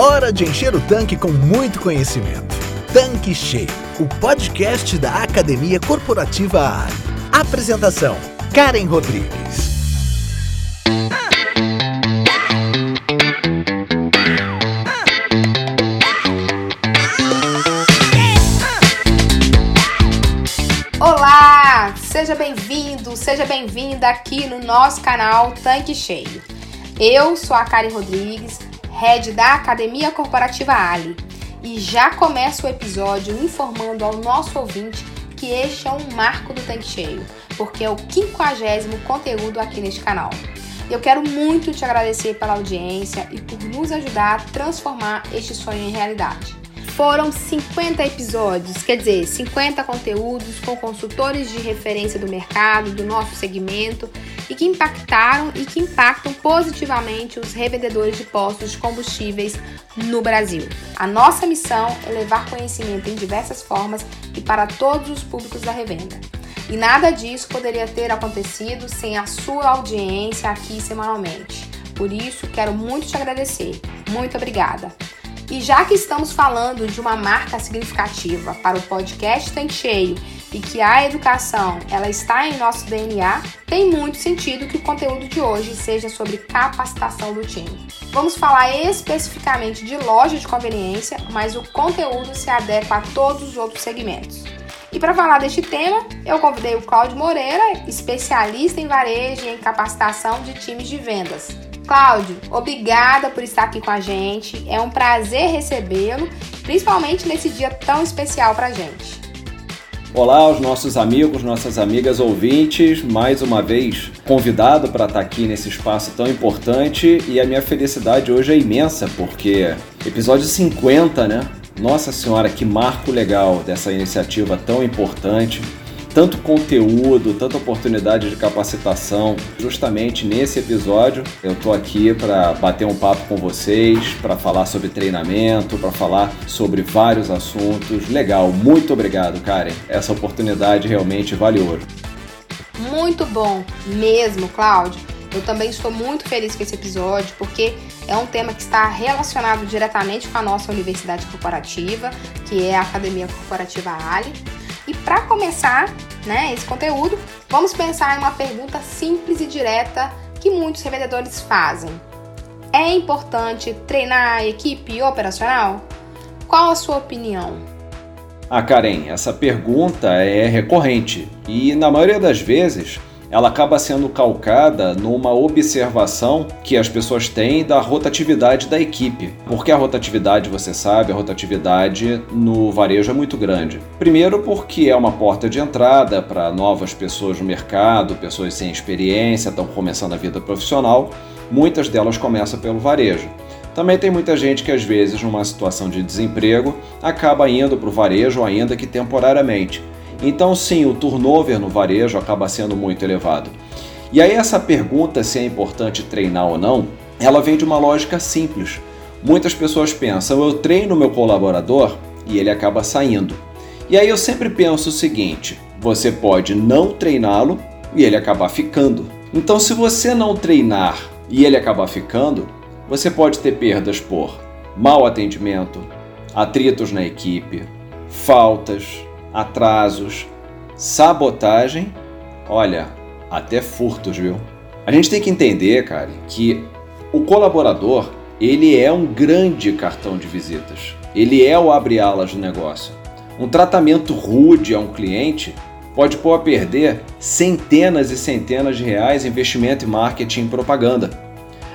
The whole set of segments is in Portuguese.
Hora de encher o tanque com muito conhecimento. Tanque Cheio, o podcast da Academia Corporativa Ali. Apresentação: Karen Rodrigues. Olá, seja bem-vindo, seja bem-vinda aqui no nosso canal Tanque Cheio. Eu sou a Karen Rodrigues, head da Academia Corporativa Ali, e já começo o episódio informando ao nosso ouvinte que este é um marco do Tanque Cheio, porque é o quinquagésimo conteúdo aqui neste canal. Eu quero muito te agradecer pela audiência e por nos ajudar a transformar este sonho em realidade. Foram 50 episódios, quer dizer, 50 conteúdos com consultores de referência do mercado, do nosso segmento e que impactaram e que impactam positivamente os revendedores de postos de combustíveis no Brasil. A nossa missão é levar conhecimento em diversas formas e para todos os públicos da revenda. E nada disso poderia ter acontecido sem a sua audiência aqui semanalmente. Por isso, quero muito te agradecer. Muito obrigada. E já que estamos falando de uma marca significativa para o podcast Tem Cheio e que a educação ela está em nosso DNA, tem muito sentido que o conteúdo de hoje seja sobre capacitação do time. Vamos falar especificamente de loja de conveniência, mas o conteúdo se adequa a todos os outros segmentos. E para falar deste tema, eu convidei o Cláudio Moreira, especialista em varejo e em capacitação de times de vendas. Cláudio, obrigada por estar aqui com a gente. É um prazer recebê-lo, principalmente nesse dia tão especial para a gente. Olá, os nossos amigos, nossas amigas ouvintes, mais uma vez convidado para estar aqui nesse espaço tão importante e a minha felicidade hoje é imensa porque episódio 50, né? Nossa Senhora, que marco legal dessa iniciativa tão importante tanto conteúdo, tanta oportunidade de capacitação. Justamente nesse episódio, eu tô aqui para bater um papo com vocês, para falar sobre treinamento, para falar sobre vários assuntos. Legal, muito obrigado, Karen. Essa oportunidade realmente vale ouro. Muito bom mesmo, Cláudio. Eu também estou muito feliz com esse episódio, porque é um tema que está relacionado diretamente com a nossa universidade corporativa, que é a Academia Corporativa Ali. Para começar né, esse conteúdo, vamos pensar em uma pergunta simples e direta que muitos revendedores fazem. É importante treinar a equipe operacional? Qual a sua opinião? Ah, Karen, essa pergunta é recorrente e, na maioria das vezes, ela acaba sendo calcada numa observação que as pessoas têm da rotatividade da equipe. Porque a rotatividade, você sabe, a rotatividade no varejo é muito grande. Primeiro, porque é uma porta de entrada para novas pessoas no mercado, pessoas sem experiência, estão começando a vida profissional. Muitas delas começam pelo varejo. Também tem muita gente que, às vezes, numa situação de desemprego, acaba indo para o varejo, ainda que temporariamente então, sim, o turnover no varejo acaba sendo muito elevado. E aí, essa pergunta se é importante treinar ou não, ela vem de uma lógica simples. Muitas pessoas pensam, eu treino meu colaborador e ele acaba saindo. E aí eu sempre penso o seguinte: você pode não treiná-lo e ele acabar ficando. Então, se você não treinar e ele acabar ficando, você pode ter perdas por mau atendimento, atritos na equipe, faltas, atrasos, sabotagem, olha, até furtos, viu? A gente tem que entender, cara, que o colaborador, ele é um grande cartão de visitas. Ele é o abre-alas do negócio. Um tratamento rude a um cliente pode pôr a perder centenas e centenas de reais em investimento em marketing e propaganda.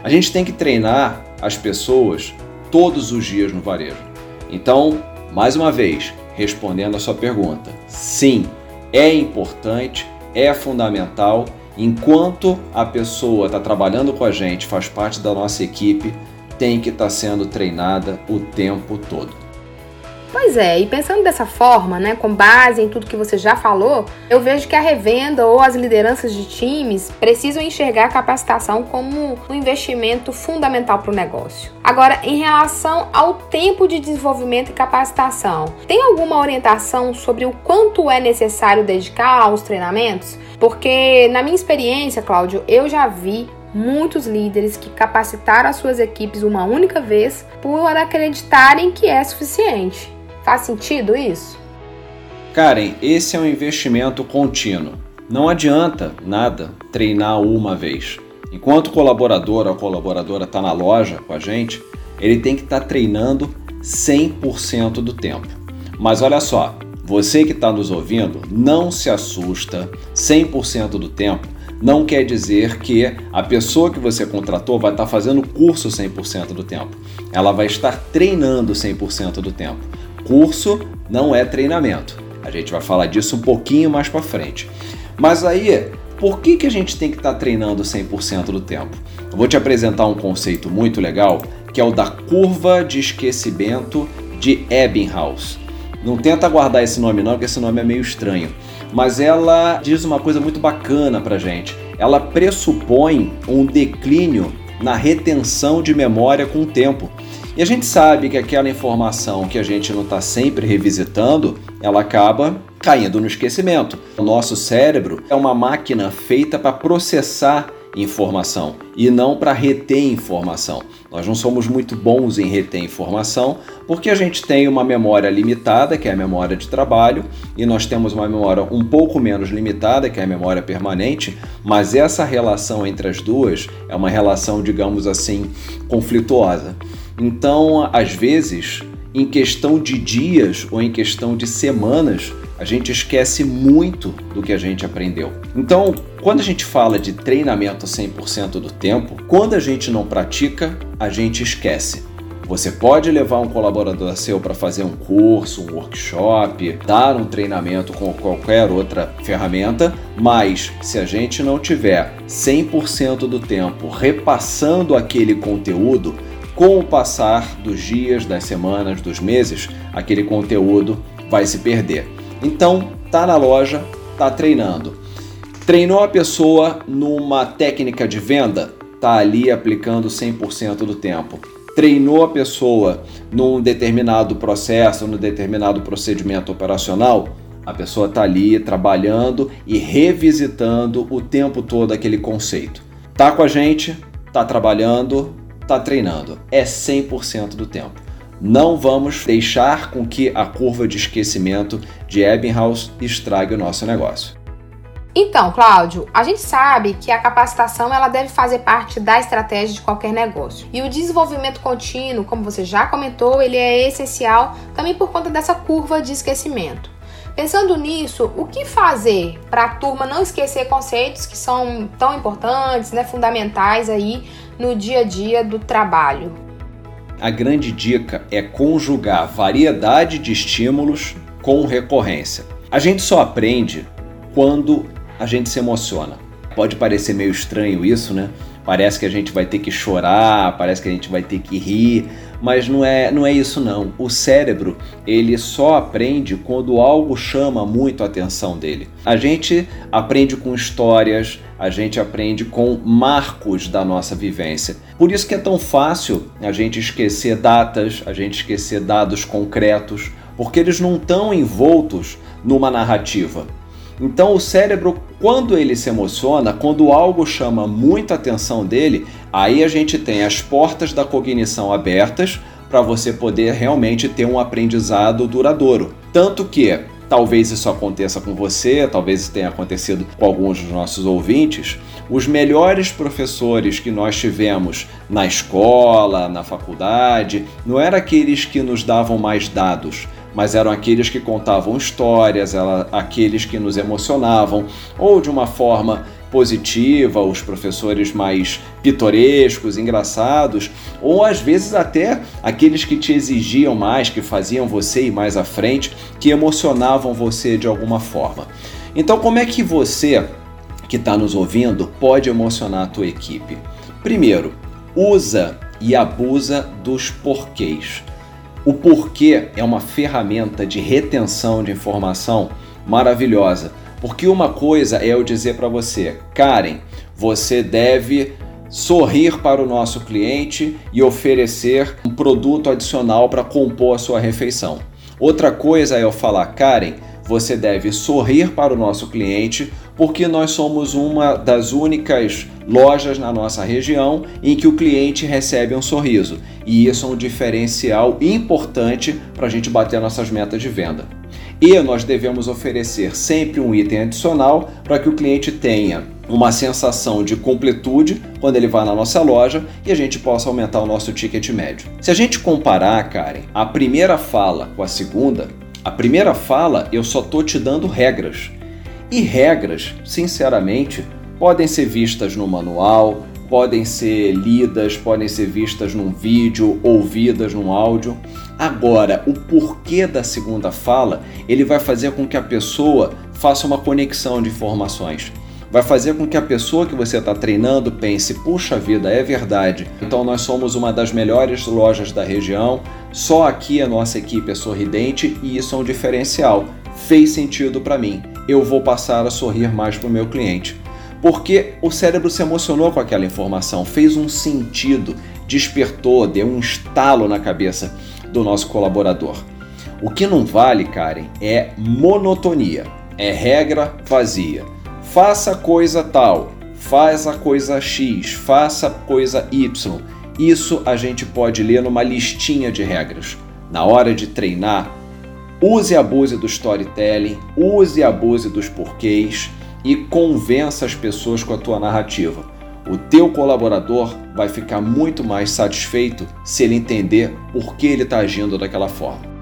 A gente tem que treinar as pessoas todos os dias no varejo. Então, mais uma vez, respondendo a sua pergunta. Sim, é importante, é fundamental. Enquanto a pessoa está trabalhando com a gente, faz parte da nossa equipe, tem que estar tá sendo treinada o tempo todo. Pois é, e pensando dessa forma, né, com base em tudo que você já falou, eu vejo que a revenda ou as lideranças de times precisam enxergar a capacitação como um investimento fundamental para o negócio. Agora, em relação ao tempo de desenvolvimento e capacitação, tem alguma orientação sobre o quanto é necessário dedicar aos treinamentos? Porque, na minha experiência, Cláudio, eu já vi muitos líderes que capacitaram as suas equipes uma única vez por acreditarem que é suficiente. Faz sentido isso? Karen, esse é um investimento contínuo. Não adianta nada treinar uma vez. Enquanto o colaborador ou colaboradora está na loja com a gente, ele tem que estar tá treinando 100% do tempo. Mas olha só, você que está nos ouvindo, não se assusta 100% do tempo. Não quer dizer que a pessoa que você contratou vai estar tá fazendo curso 100% do tempo. Ela vai estar treinando 100% do tempo. Curso não é treinamento. A gente vai falar disso um pouquinho mais para frente. Mas aí, por que, que a gente tem que estar tá treinando 100% do tempo? Eu vou te apresentar um conceito muito legal, que é o da curva de esquecimento de Ebbinghaus. Não tenta guardar esse nome não, porque esse nome é meio estranho. Mas ela diz uma coisa muito bacana pra gente. Ela pressupõe um declínio na retenção de memória com o tempo. E a gente sabe que aquela informação que a gente não está sempre revisitando, ela acaba caindo no esquecimento. O nosso cérebro é uma máquina feita para processar informação e não para reter informação. Nós não somos muito bons em reter informação porque a gente tem uma memória limitada, que é a memória de trabalho, e nós temos uma memória um pouco menos limitada, que é a memória permanente, mas essa relação entre as duas é uma relação, digamos assim, conflituosa. Então, às vezes, em questão de dias ou em questão de semanas, a gente esquece muito do que a gente aprendeu. Então, quando a gente fala de treinamento 100% do tempo, quando a gente não pratica, a gente esquece. Você pode levar um colaborador seu para fazer um curso, um workshop, dar um treinamento com qualquer outra ferramenta, mas se a gente não tiver 100% do tempo repassando aquele conteúdo, com o passar dos dias, das semanas, dos meses, aquele conteúdo vai se perder. Então, tá na loja, tá treinando. Treinou a pessoa numa técnica de venda, tá ali aplicando 100% do tempo. Treinou a pessoa num determinado processo, num determinado procedimento operacional, a pessoa tá ali trabalhando e revisitando o tempo todo aquele conceito. Tá com a gente, tá trabalhando, está treinando. É 100% do tempo. Não vamos deixar com que a curva de esquecimento de Ebbinghaus estrague o nosso negócio. Então, Cláudio, a gente sabe que a capacitação ela deve fazer parte da estratégia de qualquer negócio. E o desenvolvimento contínuo, como você já comentou, ele é essencial também por conta dessa curva de esquecimento. Pensando nisso, o que fazer para a turma não esquecer conceitos que são tão importantes, né, fundamentais aí no dia a dia do trabalho? A grande dica é conjugar variedade de estímulos com recorrência. A gente só aprende quando a gente se emociona. Pode parecer meio estranho isso, né? Parece que a gente vai ter que chorar, parece que a gente vai ter que rir, mas não é, não é isso não. O cérebro, ele só aprende quando algo chama muito a atenção dele. A gente aprende com histórias, a gente aprende com marcos da nossa vivência. Por isso que é tão fácil a gente esquecer datas, a gente esquecer dados concretos, porque eles não estão envoltos numa narrativa. Então o cérebro, quando ele se emociona, quando algo chama muita atenção dele, aí a gente tem as portas da cognição abertas para você poder realmente ter um aprendizado duradouro. Tanto que talvez isso aconteça com você, talvez isso tenha acontecido com alguns dos nossos ouvintes. Os melhores professores que nós tivemos na escola, na faculdade, não eram aqueles que nos davam mais dados, mas eram aqueles que contavam histórias, ela, aqueles que nos emocionavam, ou de uma forma positiva, os professores mais pitorescos, engraçados, ou às vezes até aqueles que te exigiam mais, que faziam você ir mais à frente, que emocionavam você de alguma forma. Então, como é que você que está nos ouvindo pode emocionar a tua equipe? Primeiro, usa e abusa dos porquês. O porquê é uma ferramenta de retenção de informação maravilhosa, porque uma coisa é eu dizer para você, Karen, você deve sorrir para o nosso cliente e oferecer um produto adicional para compor a sua refeição. Outra coisa é eu falar, Karen, você deve sorrir para o nosso cliente, porque nós somos uma das únicas lojas na nossa região em que o cliente recebe um sorriso. E isso é um diferencial importante para a gente bater nossas metas de venda. E nós devemos oferecer sempre um item adicional para que o cliente tenha uma sensação de completude quando ele vai na nossa loja e a gente possa aumentar o nosso ticket médio. Se a gente comparar, Karen, a primeira fala com a segunda, a primeira fala eu só tô te dando regras. E regras, sinceramente, podem ser vistas no manual, podem ser lidas, podem ser vistas num vídeo, ouvidas num áudio. Agora, o porquê da segunda fala, ele vai fazer com que a pessoa faça uma conexão de informações. Vai fazer com que a pessoa que você está treinando pense: puxa vida, é verdade. Então nós somos uma das melhores lojas da região. Só aqui a nossa equipe é sorridente e isso é um diferencial. Fez sentido para mim. Eu vou passar a sorrir mais para o meu cliente porque o cérebro se emocionou com aquela informação, fez um sentido, despertou, deu um estalo na cabeça do nosso colaborador. O que não vale, Karen, é monotonia, é regra vazia. Faça coisa tal, faz a coisa X, faça coisa Y. Isso a gente pode ler numa listinha de regras. Na hora de treinar, use e abuse do storytelling, use e abuse dos porquês e convença as pessoas com a tua narrativa. O teu colaborador vai ficar muito mais satisfeito se ele entender por que ele está agindo daquela forma.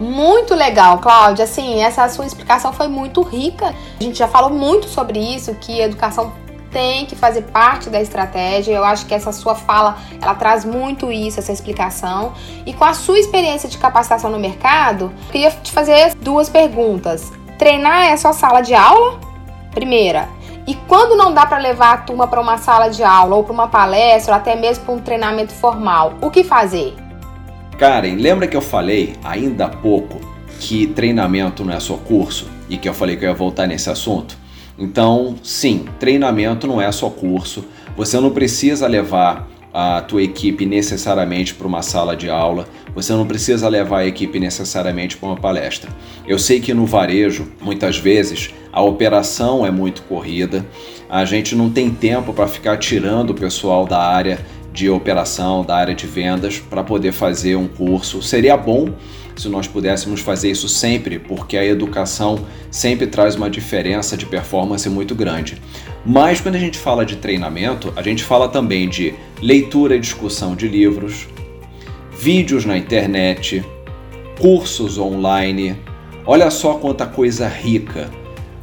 Muito legal, Cláudia. Assim, essa sua explicação foi muito rica. A gente já falou muito sobre isso, que educação tem que fazer parte da estratégia. Eu acho que essa sua fala, ela traz muito isso, essa explicação. E com a sua experiência de capacitação no mercado, eu queria te fazer duas perguntas. Treinar é só sala de aula Primeira, e quando não dá para levar a turma para uma sala de aula ou para uma palestra, ou até mesmo para um treinamento formal, o que fazer? Karen, lembra que eu falei ainda há pouco que treinamento não é só curso e que eu falei que eu ia voltar nesse assunto? Então, sim, treinamento não é só curso. Você não precisa levar a tua equipe necessariamente para uma sala de aula, você não precisa levar a equipe necessariamente para uma palestra. Eu sei que no varejo, muitas vezes, a operação é muito corrida, a gente não tem tempo para ficar tirando o pessoal da área de operação, da área de vendas, para poder fazer um curso. Seria bom se nós pudéssemos fazer isso sempre, porque a educação sempre traz uma diferença de performance muito grande. Mas quando a gente fala de treinamento, a gente fala também de leitura e discussão de livros, vídeos na internet, cursos online. Olha só quanta coisa rica.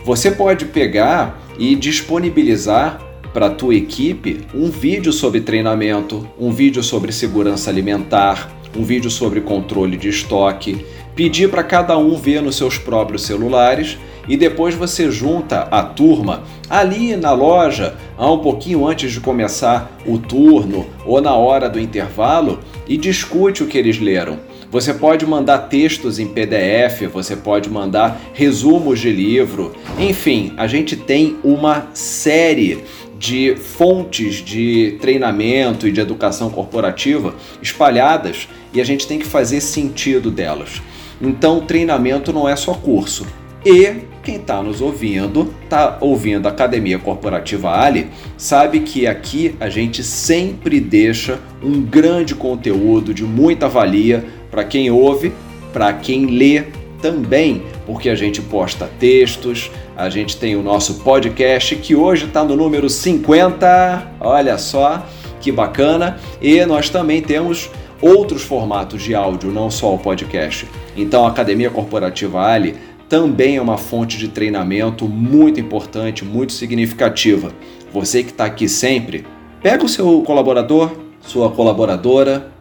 Você pode pegar e disponibilizar para a tua equipe um vídeo sobre treinamento, um vídeo sobre segurança alimentar, um vídeo sobre controle de estoque, pedir para cada um ver nos seus próprios celulares e depois você junta a turma ali na loja, há um pouquinho antes de começar o turno ou na hora do intervalo e discute o que eles leram. Você pode mandar textos em PDF, você pode mandar resumos de livro, enfim, a gente tem uma série de fontes de treinamento e de educação corporativa espalhadas e a gente tem que fazer sentido delas. Então, treinamento não é só curso. E quem está nos ouvindo, está ouvindo a Academia Corporativa Ali, sabe que aqui a gente sempre deixa um grande conteúdo de muita valia para quem ouve, para quem lê também, porque a gente posta textos, a gente tem o nosso podcast que hoje está no número 50, olha só que bacana, e nós também temos outros formatos de áudio, não só o podcast. Então a Academia Corporativa Ali também é uma fonte de treinamento muito importante, muito significativa. Você que está aqui sempre, pega o seu colaborador, sua colaboradora,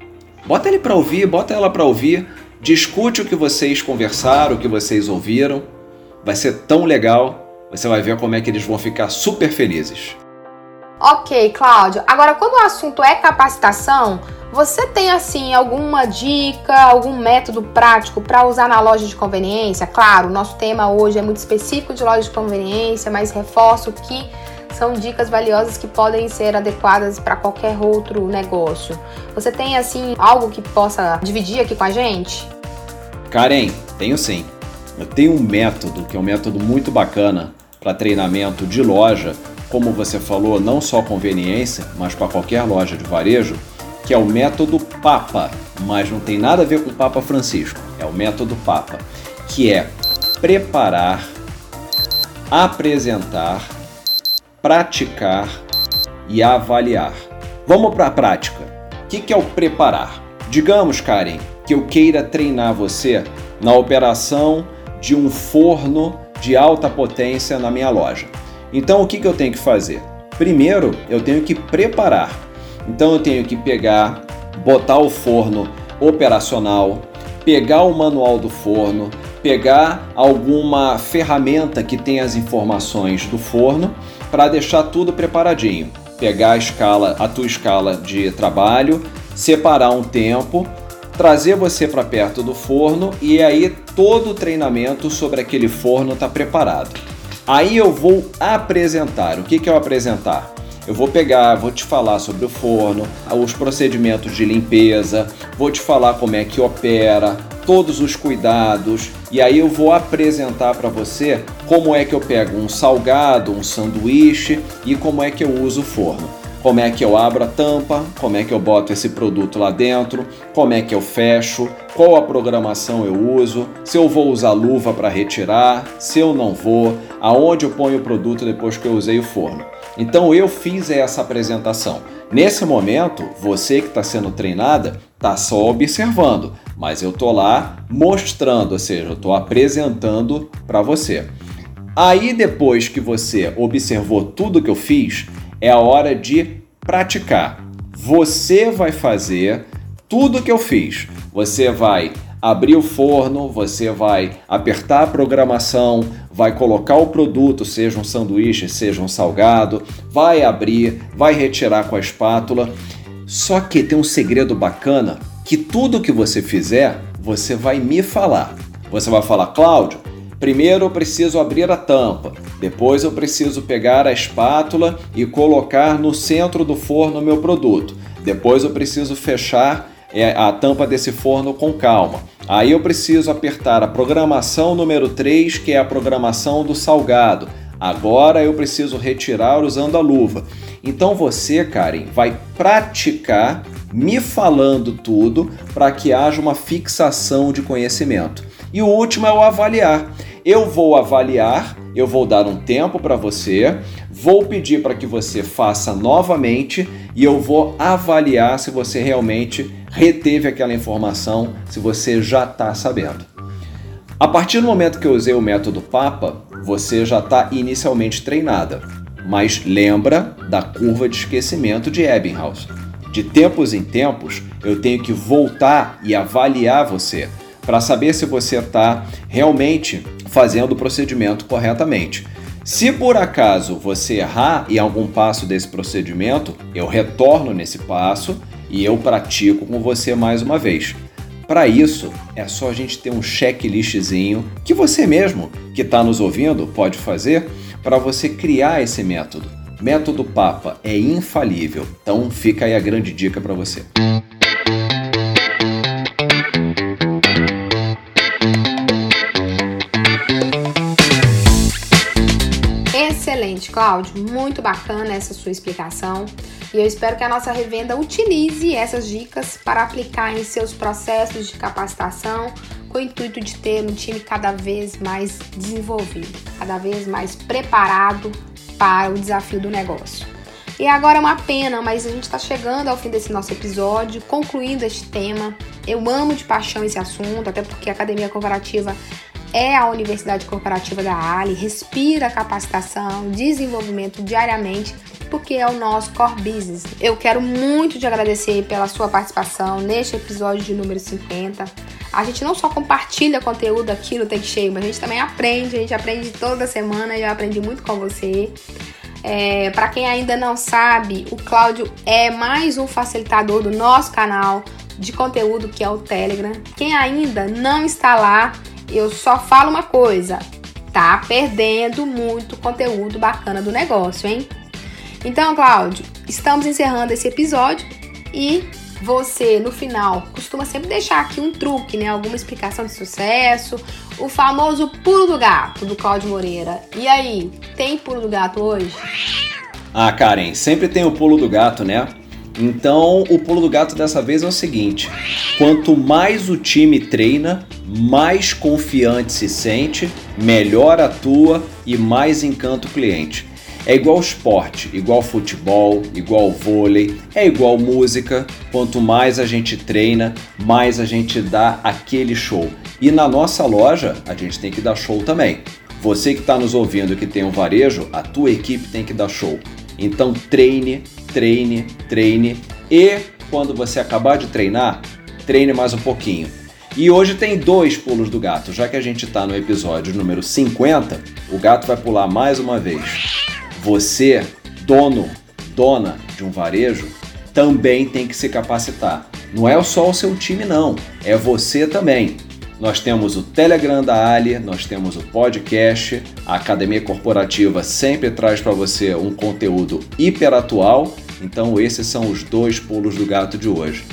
bota ele para ouvir, bota ela para ouvir, discute o que vocês conversaram, o que vocês ouviram. Vai ser tão legal, você vai ver como é que eles vão ficar super felizes. Ok, Cláudio. Agora, quando o assunto é capacitação, você tem assim alguma dica, algum método prático para usar na loja de conveniência? Claro, nosso tema hoje é muito específico de loja de conveniência, mas reforço que são dicas valiosas que podem ser adequadas para qualquer outro negócio. Você tem assim algo que possa dividir aqui com a gente? Karen, tenho sim. eu tenho um método que é um método muito bacana para treinamento de loja, como você falou, não só conveniência, mas para qualquer loja de varejo, que é o método Papa, mas não tem nada a ver com o Papa Francisco, é o método Papa, que é preparar, apresentar, praticar e avaliar. Vamos para a prática. O que, que é o preparar? Digamos, Karen, que eu queira treinar você na operação de um forno de alta potência na minha loja. Então, o que, que eu tenho que fazer? Primeiro, eu tenho que preparar. Então, eu tenho que pegar, botar o forno operacional, pegar o manual do forno, pegar alguma ferramenta que tenha as informações do forno para deixar tudo preparadinho. Pegar a escala, a tua escala de trabalho, separar um tempo, trazer você para perto do forno e aí todo o treinamento sobre aquele forno está preparado. Aí eu vou apresentar. O que, que é eu apresentar? Eu vou pegar, vou te falar sobre o forno, os procedimentos de limpeza, vou te falar como é que opera, todos os cuidados, e aí eu vou apresentar para você como é que eu pego um salgado, um sanduíche e como é que eu uso o forno como é que eu abro a tampa, como é que eu boto esse produto lá dentro, como é que eu fecho, qual a programação eu uso, se eu vou usar luva para retirar, se eu não vou, aonde eu ponho o produto depois que eu usei o forno. Então eu fiz essa apresentação. Nesse momento, você que está sendo treinada está só observando, mas eu estou lá mostrando, ou seja, eu estou apresentando para você. Aí depois que você observou tudo que eu fiz, é a hora de praticar. Você vai fazer tudo que eu fiz. Você vai abrir o forno, você vai apertar a programação, vai colocar o produto, seja um sanduíche, seja um salgado, vai abrir, vai retirar com a espátula. Só que tem um segredo bacana que tudo que você fizer, você vai me falar. Você vai falar, Cláudio, Primeiro eu preciso abrir a tampa, depois eu preciso pegar a espátula e colocar no centro do forno o meu produto. Depois eu preciso fechar é, a tampa desse forno com calma. Aí eu preciso apertar a programação número 3, que é a programação do salgado. Agora eu preciso retirar usando a luva. Então você, Karen, vai praticar me falando tudo para que haja uma fixação de conhecimento. E o último é o avaliar. Eu vou avaliar, eu vou dar um tempo para você, vou pedir para que você faça novamente e eu vou avaliar se você realmente reteve aquela informação, se você já está sabendo. A partir do momento que eu usei o método PAPA, você já está inicialmente treinada, mas lembra da curva de esquecimento de Ebbinghaus. De tempos em tempos, eu tenho que voltar e avaliar você para saber se você está realmente fazendo o procedimento corretamente. Se por acaso você errar em algum passo desse procedimento, eu retorno nesse passo e eu pratico com você mais uma vez. Para isso, é só a gente ter um checklistzinho que você mesmo que está nos ouvindo pode fazer para você criar esse método. Método Papa é infalível, então fica aí a grande dica para você. Excelente, Cláudio. Muito bacana essa sua explicação. E eu espero que a nossa revenda utilize essas dicas para aplicar em seus processos de capacitação, com o intuito de ter um time cada vez mais desenvolvido, cada vez mais preparado para o desafio do negócio. E agora é uma pena, mas a gente está chegando ao fim desse nosso episódio, concluindo este tema. Eu amo de paixão esse assunto, até porque a academia corporativa é a Universidade Corporativa da Ali, respira capacitação, desenvolvimento diariamente, porque é o nosso core business. Eu quero muito te agradecer pela sua participação neste episódio de número 50. A gente não só compartilha conteúdo aqui no Take Cheio, mas a gente também aprende, a gente aprende toda semana, eu aprendi muito com você. É, Para quem ainda não sabe, o Cláudio é mais um facilitador do nosso canal de conteúdo que é o Telegram. Quem ainda não está lá, eu só falo uma coisa: tá perdendo muito conteúdo bacana do negócio, hein? Então, Cláudio, estamos encerrando esse episódio e você no final costuma sempre deixar aqui um truque, né? Alguma explicação de sucesso, o famoso pulo do gato do Claudio Moreira. E aí, tem pulo do gato hoje? Ah, Karen, sempre tem o pulo do gato, né? Então, o pulo do gato dessa vez é o seguinte: quanto mais o time treina, mais confiante se sente, melhor atua e mais encanta o cliente. É igual esporte, igual futebol, igual vôlei, é igual música. Quanto mais a gente treina, mais a gente dá aquele show. E na nossa loja, a gente tem que dar show também. Você que está nos ouvindo que tem um varejo, a tua equipe tem que dar show. Então treine, treine, treine e quando você acabar de treinar, treine mais um pouquinho. E hoje tem dois pulos do gato, já que a gente está no episódio número 50, o gato vai pular mais uma vez. Você, dono, dona de um varejo, também tem que se capacitar. Não é só o seu time, não, é você também. Nós temos o Telegram da Ali, nós temos o podcast, a Academia Corporativa sempre traz para você um conteúdo hiper atual. Então, esses são os dois pulos do gato de hoje.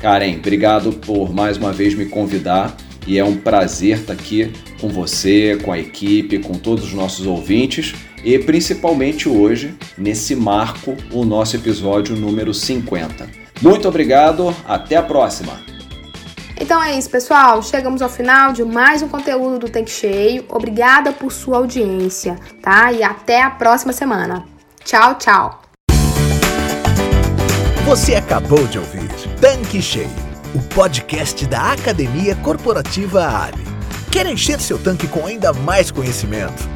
Karen, obrigado por mais uma vez me convidar e é um prazer estar aqui com você, com a equipe, com todos os nossos ouvintes e principalmente hoje, nesse marco, o nosso episódio número 50. Muito obrigado, até a próxima! Então é isso, pessoal. Chegamos ao final de mais um conteúdo do Tanque Cheio. Obrigada por sua audiência, tá? E até a próxima semana. Tchau, tchau. Você acabou de ouvir Tanque Cheio, o podcast da Academia Corporativa Ali. Quer encher seu tanque com ainda mais conhecimento?